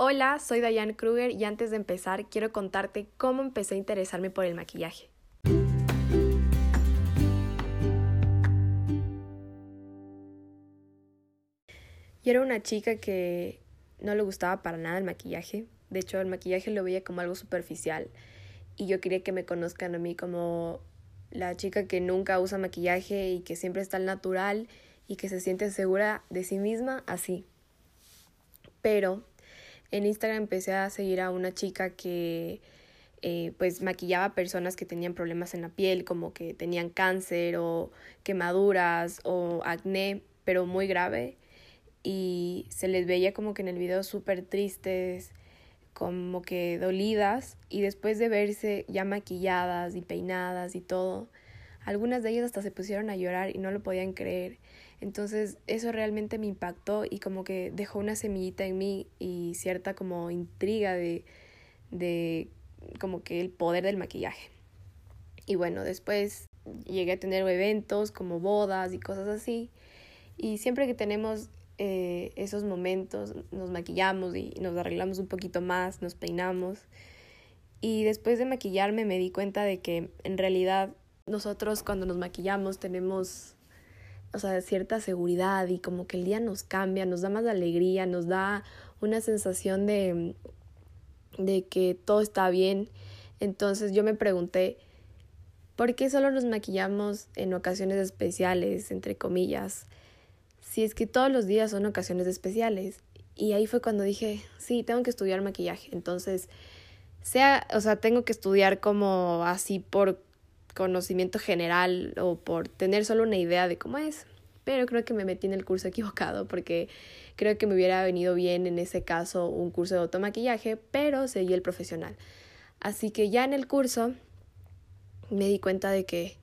Hola, soy Diane Kruger y antes de empezar quiero contarte cómo empecé a interesarme por el maquillaje. Yo era una chica que no le gustaba para nada el maquillaje. De hecho, el maquillaje lo veía como algo superficial. Y yo quería que me conozcan a mí como la chica que nunca usa maquillaje y que siempre está al natural y que se siente segura de sí misma así. Pero en Instagram empecé a seguir a una chica que eh, pues maquillaba personas que tenían problemas en la piel, como que tenían cáncer o quemaduras o acné, pero muy grave. Y se les veía como que en el video súper tristes, como que dolidas. Y después de verse ya maquilladas y peinadas y todo, algunas de ellas hasta se pusieron a llorar y no lo podían creer. Entonces eso realmente me impactó y como que dejó una semillita en mí y cierta como intriga de, de como que el poder del maquillaje. Y bueno, después llegué a tener eventos como bodas y cosas así. Y siempre que tenemos eh, esos momentos nos maquillamos y nos arreglamos un poquito más, nos peinamos. Y después de maquillarme me di cuenta de que en realidad nosotros cuando nos maquillamos tenemos o sea, cierta seguridad y como que el día nos cambia, nos da más alegría, nos da una sensación de, de que todo está bien. Entonces yo me pregunté, ¿por qué solo nos maquillamos en ocasiones especiales, entre comillas? Si es que todos los días son ocasiones especiales. Y ahí fue cuando dije, sí, tengo que estudiar maquillaje. Entonces, sea, o sea, tengo que estudiar como así por conocimiento general o por tener solo una idea de cómo es. Pero creo que me metí en el curso equivocado porque creo que me hubiera venido bien en ese caso un curso de automaquillaje, pero seguí el profesional. Así que ya en el curso me di cuenta de que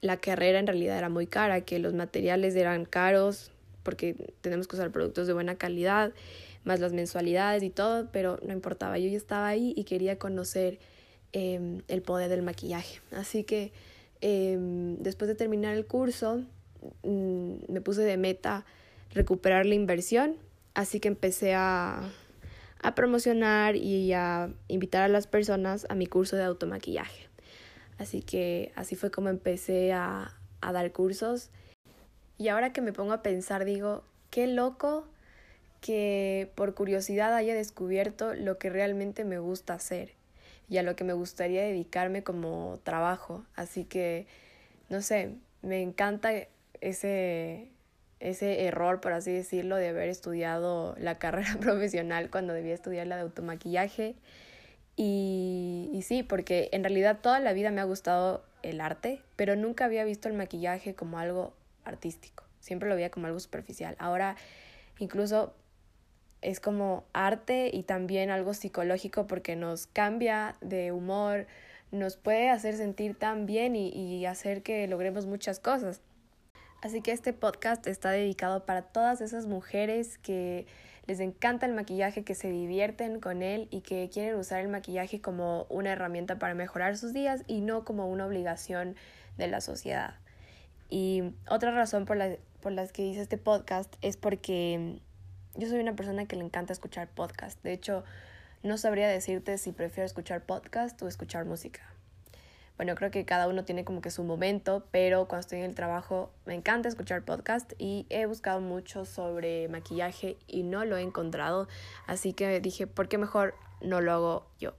la carrera en realidad era muy cara, que los materiales eran caros porque tenemos que usar productos de buena calidad, más las mensualidades y todo, pero no importaba, yo ya estaba ahí y quería conocer Em, el poder del maquillaje. Así que em, después de terminar el curso, mm, me puse de meta recuperar la inversión, así que empecé a, promocionar y a invitar a las personas a mi curso de automaquillaje. Así que así fue como empecé a, a dar cursos. Y ahora que me pongo a pensar, digo, qué loco que por curiosidad haya descubierto lo que realmente me gusta hacer y a lo que me gustaría dedicarme como trabajo. Así que, no sé, me encanta ese, ese error, por así decirlo, de haber estudiado la carrera profesional cuando debía estudiar la de automaquillaje. Y, y sí, porque en realidad toda la vida me ha gustado el arte, pero nunca había visto el maquillaje como algo artístico. Siempre lo veía como algo superficial. Ahora, incluso es como arte y también algo psicológico porque nos cambia de humor, nos puede hacer sentir tan bien y, y, hacer que logremos muchas cosas. Así que este podcast está dedicado para todas esas mujeres que les encanta el maquillaje, que se divierten con él y que quieren usar el maquillaje como una herramienta para mejorar sus días y no como una obligación de la sociedad. Y otra razón por la, por las que hice este podcast es porque yo soy una persona que le encanta escuchar podcast. De hecho, no sabría decirte si prefiero escuchar podcast o escuchar música. Bueno, creo que cada uno tiene como que su momento, pero cuando estoy en el trabajo me encanta escuchar podcast y he buscado mucho sobre maquillaje y no lo he encontrado. Así que dije, ¿por qué mejor no lo hago yo?